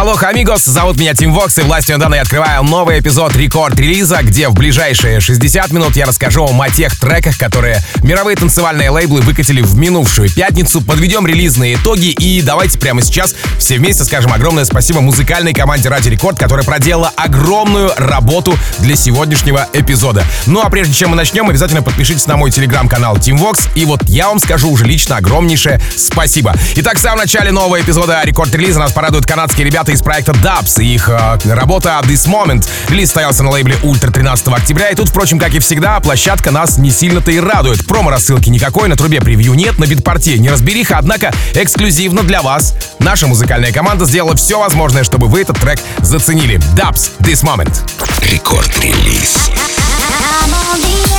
Hola, amigos, зовут меня Tim Vox, и властью данной открываю новый эпизод Record Release'а, где в ближайшие 60 минут я расскажу вам о тех треках, которые мировые танцевальные лейблы выкатили в минувшую пятницу, подведем релизные итоги и давайте прямо сейчас все вместе скажем огромное спасибо музыкальной команде Радио Рекорд, которая проделала огромную работу для сегодняшнего эпизода. Ну а прежде чем мы начнем, обязательно подпишитесь на мой телеграм-канал Tim Vox, и вот я вам скажу уже лично огромнейшее спасибо. Итак, в самом начале нового эпизода Record Release'а нас порадуют канадские ребята ребята из проекта DVBBS и их э, работа This Moment. Релиз состоялся на лейбле Ультра 13 октября, и тут, впрочем, как и всегда, площадка нас не сильно-то и радует. Промо-рассылки никакой, на трубе превью нет, на битпорте неразбериха, однако эксклюзивно для вас наша музыкальная команда сделала все возможное, чтобы вы этот трек заценили. DVBBS This Moment. Record Release. Record Release.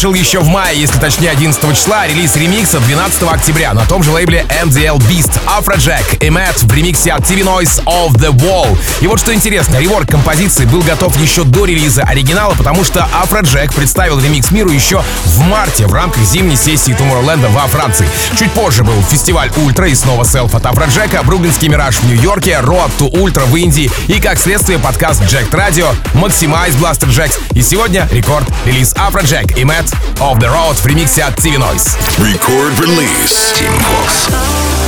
Вышел еще в мае, если точнее 11 числа, релиз ремикса 12 октября на том же лейбле MDL Beast, Afrojack и Matt в ремиксе от TV Noise of the Wall. И вот что интересно, реворк композиции был готов еще до релиза оригинала, потому что Afrojack представил ремикс миру еще в марте в рамках зимней сессии Tomorrowland во Франции. Чуть позже был фестиваль Ультра и снова селф от Afrojack, Бруклинский Мираж в Нью-Йорке, Road to Ultra в Индии и, как следствие, подкаст Jack Radio, Maximize Blaster Jacks и сегодня рекорд релиз Afrojack и Matt of the Road в ремиксе от TV Noise. Record release. Team Vox.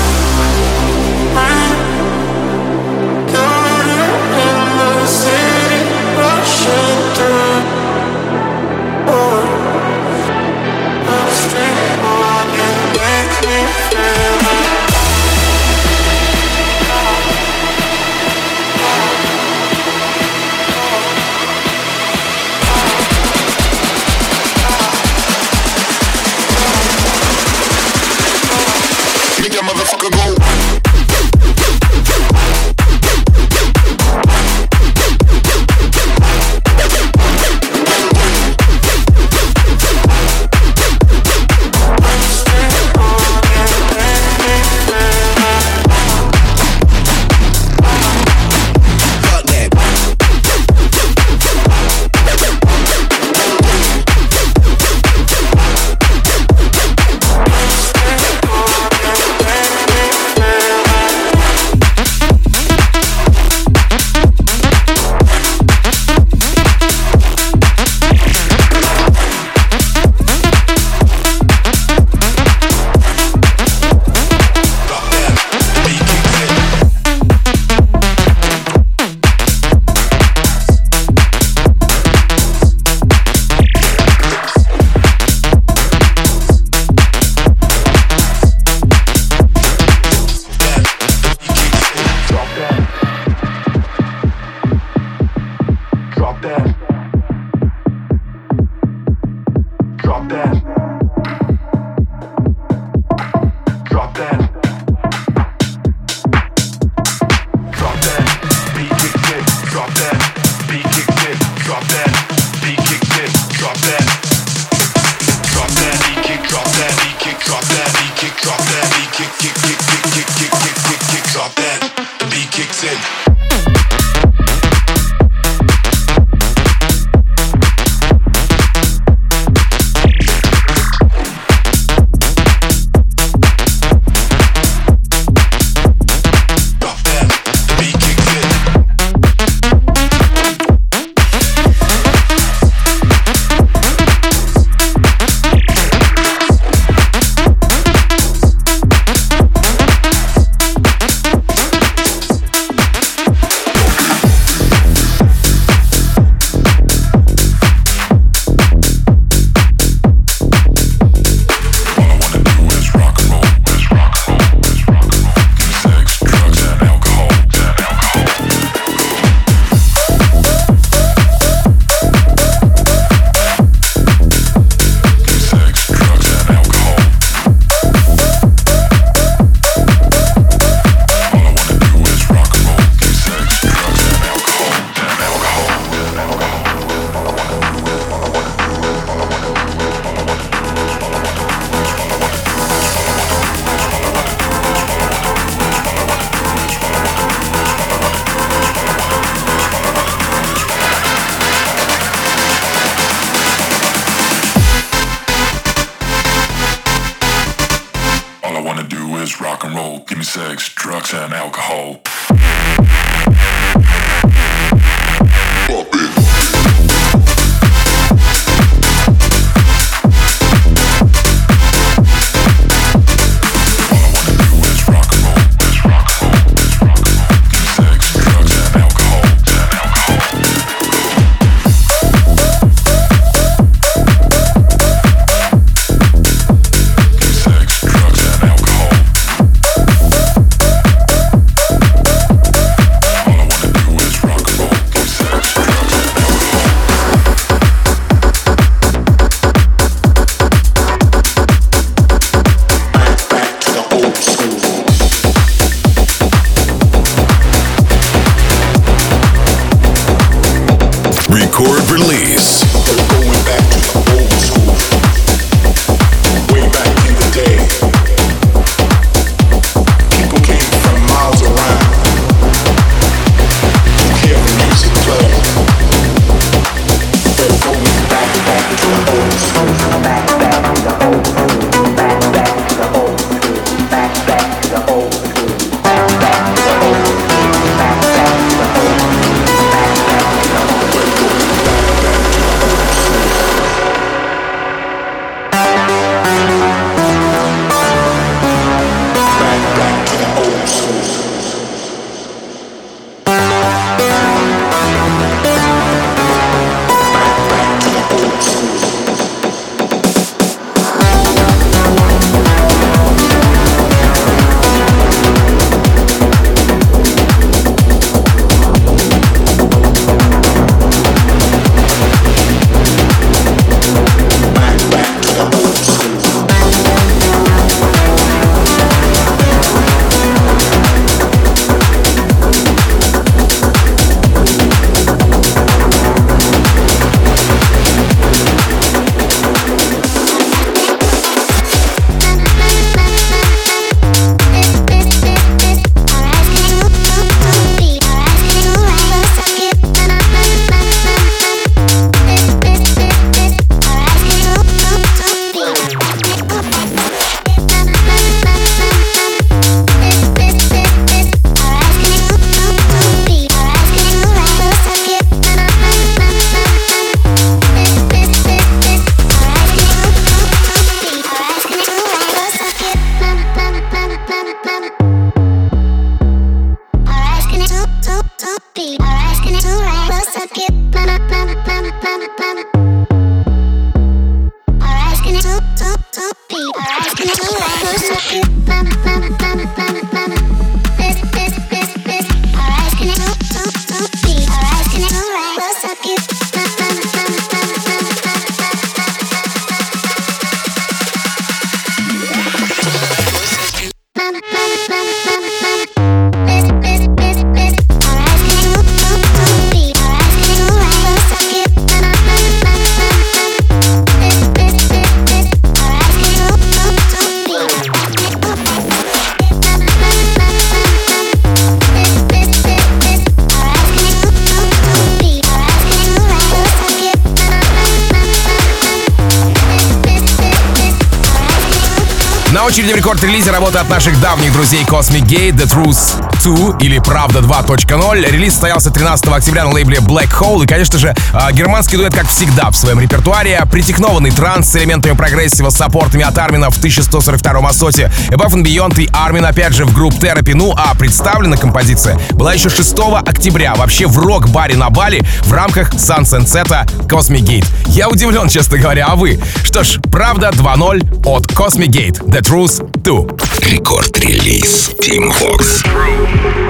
Cosmic Gate, The Truth 2 или Правда 2.0. Релиз состоялся 13 октября на лейбле Black Hole. И, конечно же, а, германский дуэт, как всегда, в своем репертуаре. Притекнованный транс с элементами прогрессива, с саппортами от Армина в 1142 Асоте. Above and Beyond и Армин, опять же, в групп Therapy. Ну, а представлена композиция была еще 6 октября вообще в рок-баре на Бали в рамках Сансенсета Cosmic Gate. Я удивлен, честно говоря, а вы? Что ж, Правда 2.0 от Cosmic Gate. The Truth 2. Рекорд-релиз Team Vox.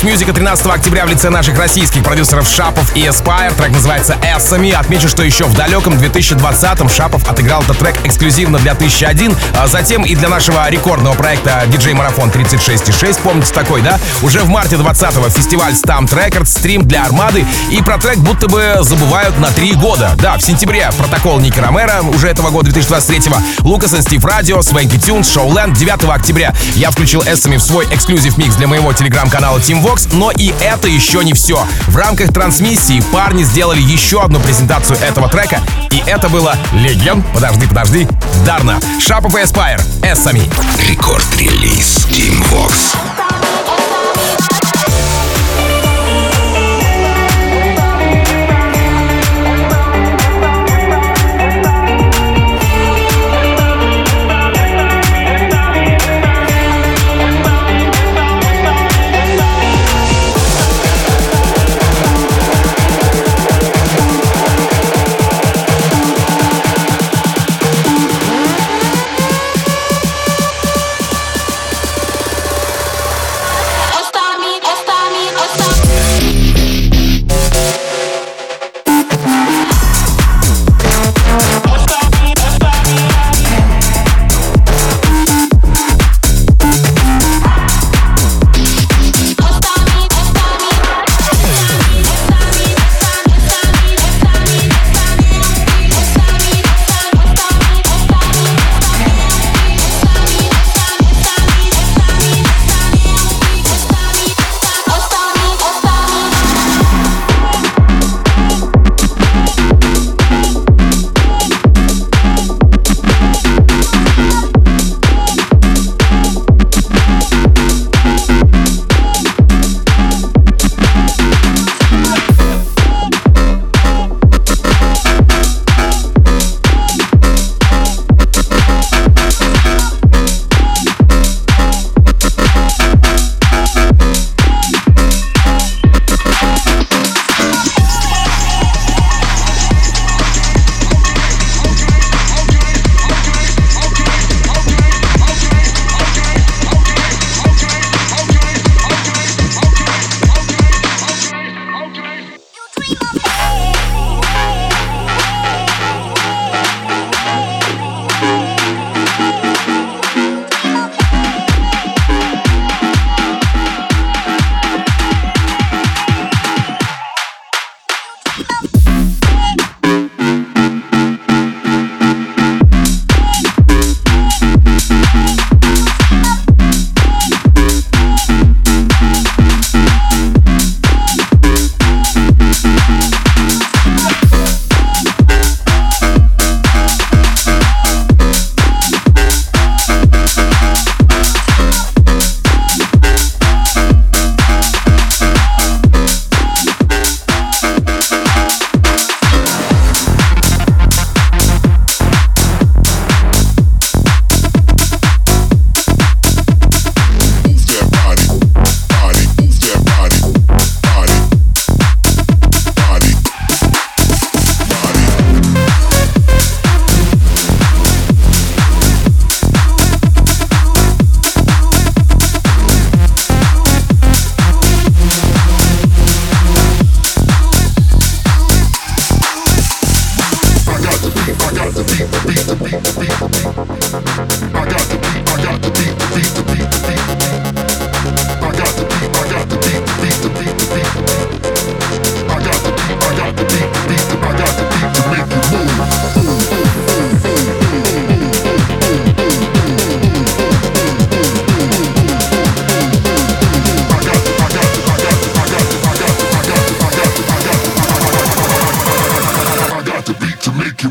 House Music 13 октября в лице наших российских продюсеров Шапов и Aspire. Трек называется «Эссами». Отмечу, что еще в далеком 2020-м Шапов отыграл этот трек эксклюзивно для 1001, а затем и для нашего рекордного проекта DJ Марафон 36.6. Помните такой, да? Уже в марте 20-го фестиваль Stamped Records, стрим для Армады. И про трек будто бы забывают на три года. Да, в сентябре протокол Ники Ромеро уже этого года, 2023-го. Лукас и Стив Радио, Свенки Тюнс, Шоуленд 9 октября. Я включил Эссами в свой эксклюзив микс для моего телеграм-канала Team Vox, но и это еще не все. В рамках трансмиссии парни сделали еще одну презентацию этого трека, и это было легенд, подожди, подожди, Дарна, Шапов и Эспайр, Эссами. Рекорд-релиз Team Vox.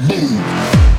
Boom!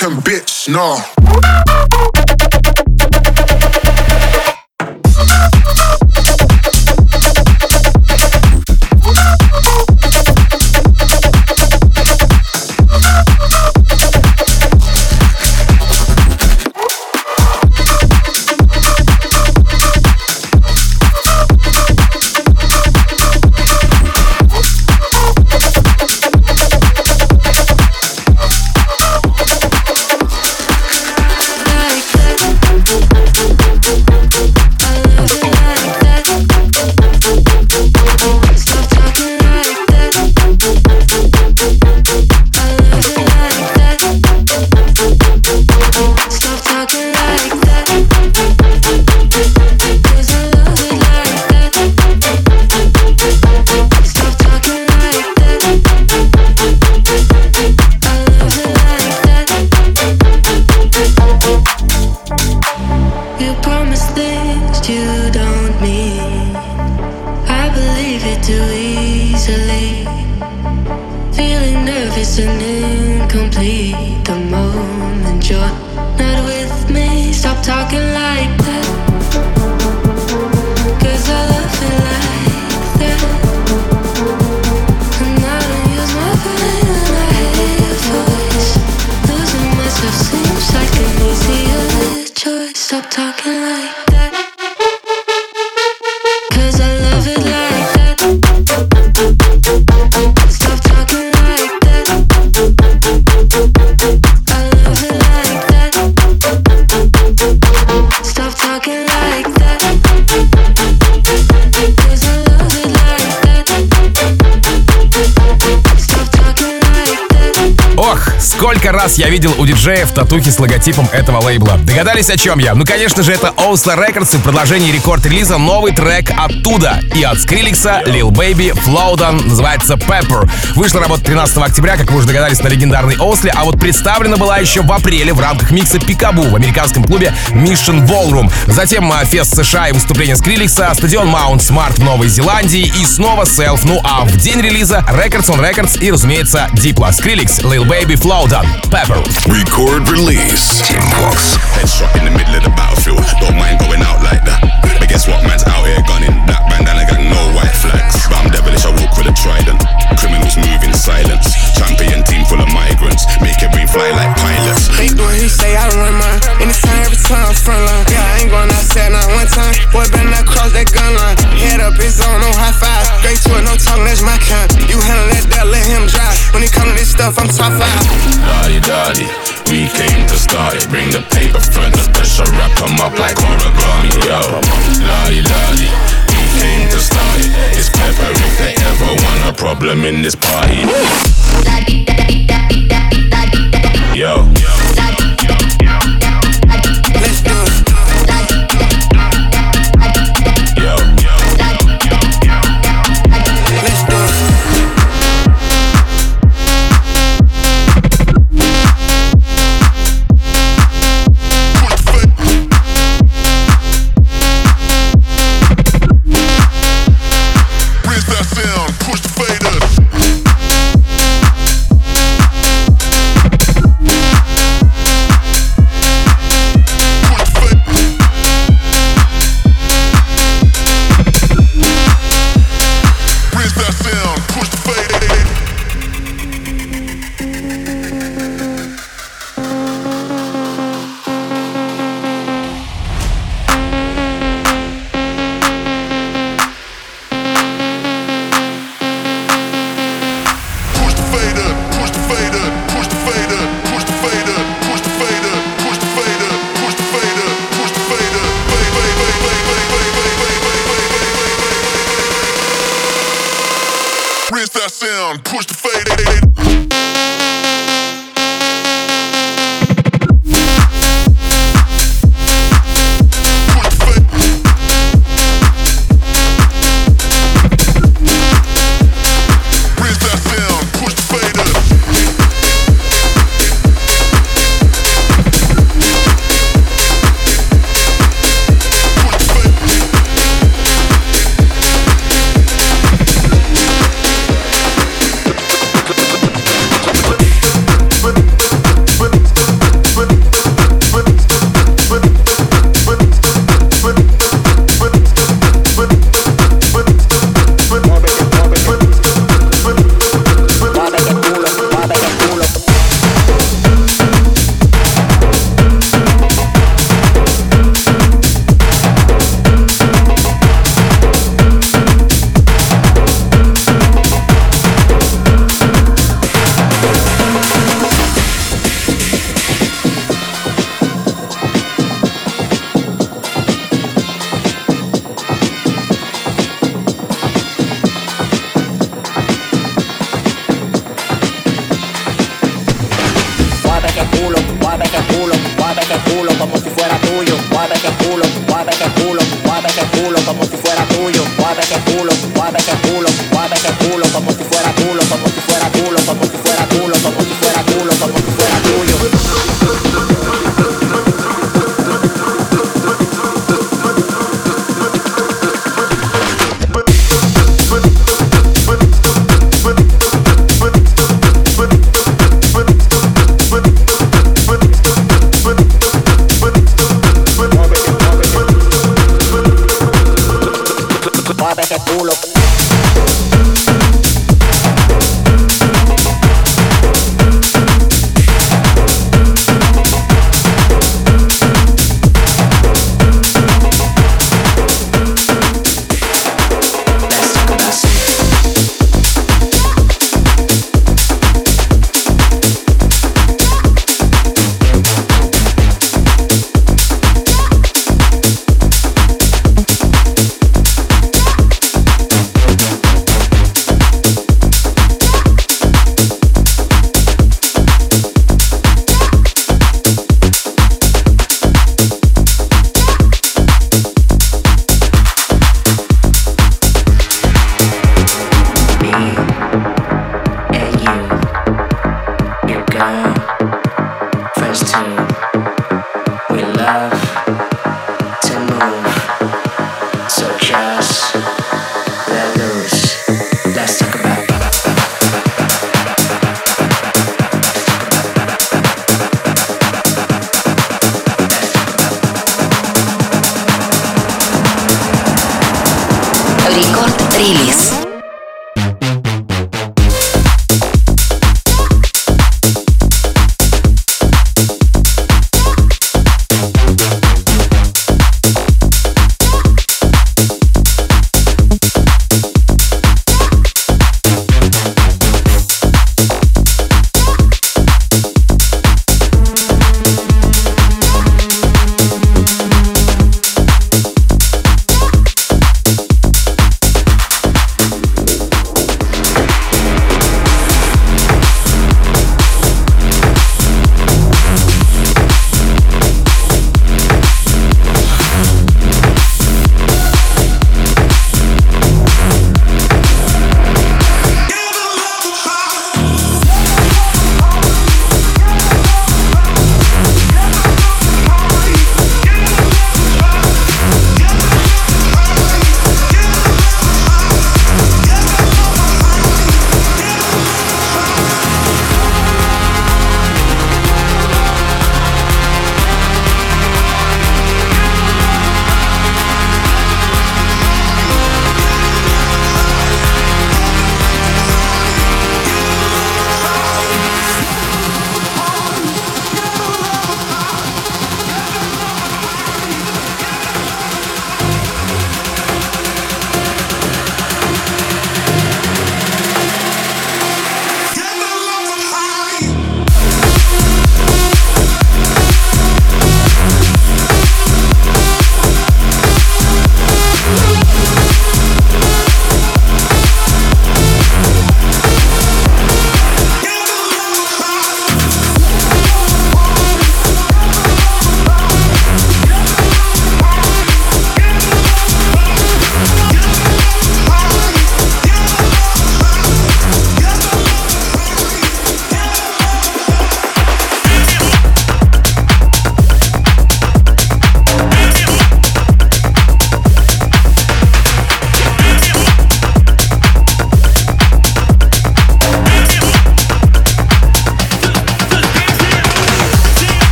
Washington, bitch, nah. an incomplete. Сколько раз я видел у диджеев татухи с логотипом этого лейбла. Догадались, о чем я? Ну, конечно же, это Oslo Records и в продолжении рекорд-релиза новый трек оттуда. И от Скриликса, Lil Baby, Flowdown, называется Pepper. Вышла работа 13 октября, как вы уже догадались, на легендарной Осле, а вот представлена была еще в апреле в рамках микса Пикабу в американском клубе Mission Ballroom. Затем а, фест США и выступление Скриликса, стадион Mount Smart в Новой Зеландии и снова Self. Ну а в день релиза Records on Records и, разумеется, Diplo, Skrillex, Lil Baby, Flowdown, Pepper. Record release. Team Vox. Headshot in the middle of the battlefield. Don't mind going out like that. But guess what? Man's out here gunning. Black bandana I'm top five. Daddy, daddy, we came to start it. Bring the paper front, the pressure, wrap 'em up like origami. Yo, daddy, daddy, we came to start it. It's pepper if they ever want a problem in this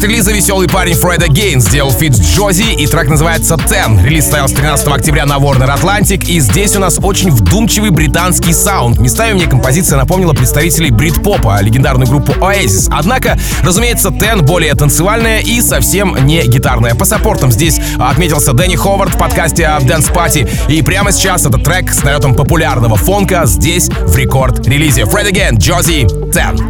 Record Release'а веселый парень Fred Again сделал фит с Jozzy, и трек называется Ten. Релиз состоялся 13 октября на Warner Atlantic, и здесь у нас очень вдумчивый британский саунд. Местами мне композиция напомнила представителей брит-попа, легендарную группу Oasis. Однако, разумеется, Ten более танцевальная и совсем не гитарная. По саппортам здесь отметился Danny Howard в подкасте Dance Party, и прямо сейчас этот трек с налетом популярного фонка здесь в Record Release'е. Fred Again, Jozzy, Ten.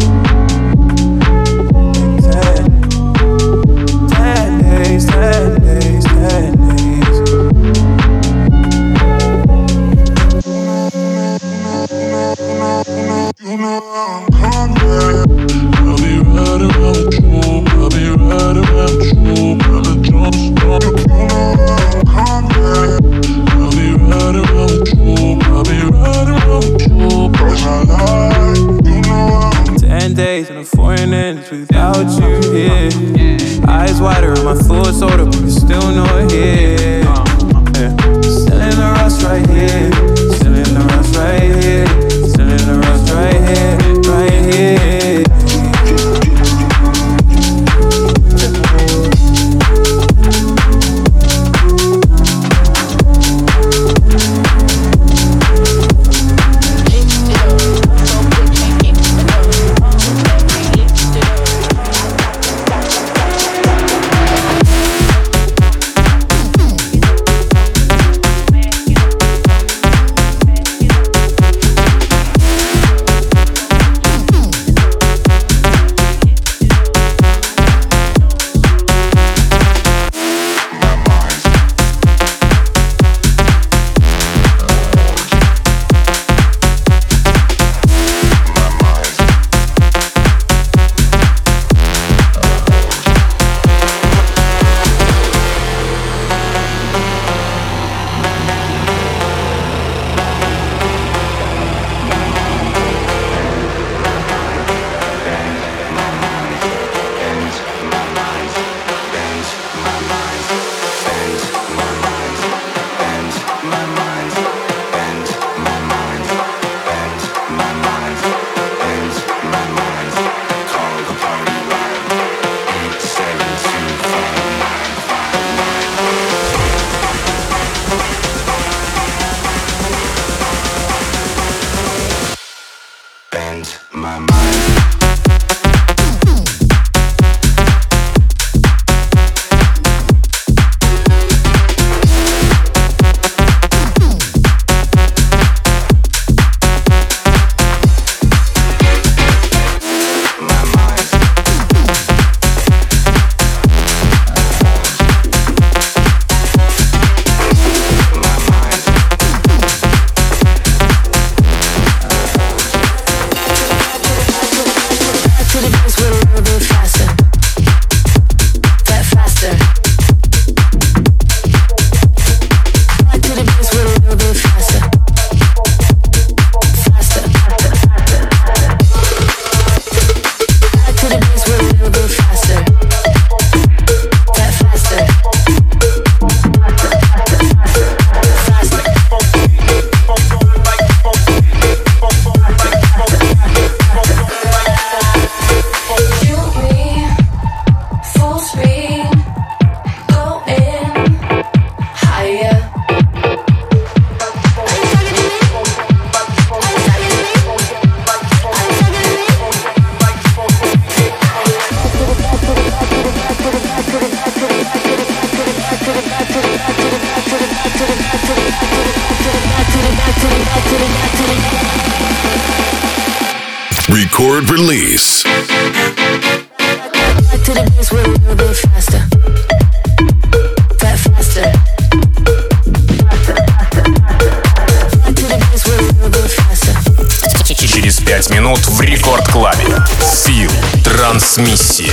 Трансмиссия.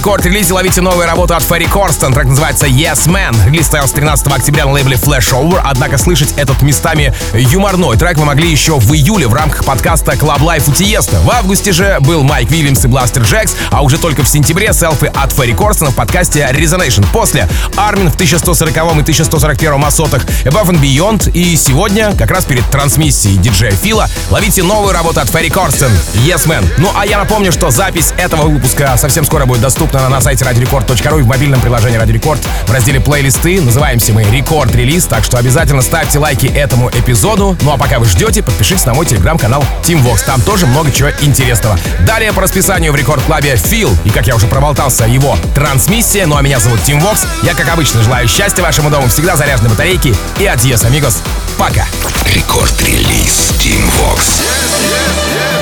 Рекорд-релизе ловите новую работу от Ферри Корстон. Трек называется Yes Man. Релиз состоялся 13 октября на лейбле Flashover, однако слышать этот местами юморной трек вы могли еще в июле в рамках подкаста Club Life у Тиеста. В августе же был Майк Вильямс и Бластер Джекс, а уже только в сентябре селфи от Ферри Корстона в подкасте Resonation. После Армин в 1140 и 1141 Асотах, Above and Beyond и сегодня, как раз перед трансмиссией диджея Фила, ловите новую работу от Ферри Корстон Yes Man. Ну а я напомню, что запись этого выпуска совсем скоро будет доступна на сайте radiorecord.ru и в мобильном приложении Radio Record в разделе плейлисты. Называемся мы Record Release, так что обязательно ставьте лайки этому эпизоду. Ну а пока вы ждете, подпишитесь на мой телеграм-канал Tim Vox. Там тоже много чего интересного. Далее по расписанию в Record Club'е Feel. И как я уже проболтался, его трансмиссия. Ну а меня зовут Tim Vox. Я, как обычно, желаю счастья вашему дому, всегда заряженной батарейки. И adiós, amigos. Пока. Record Release Tim Vox. Yes, yes, yes.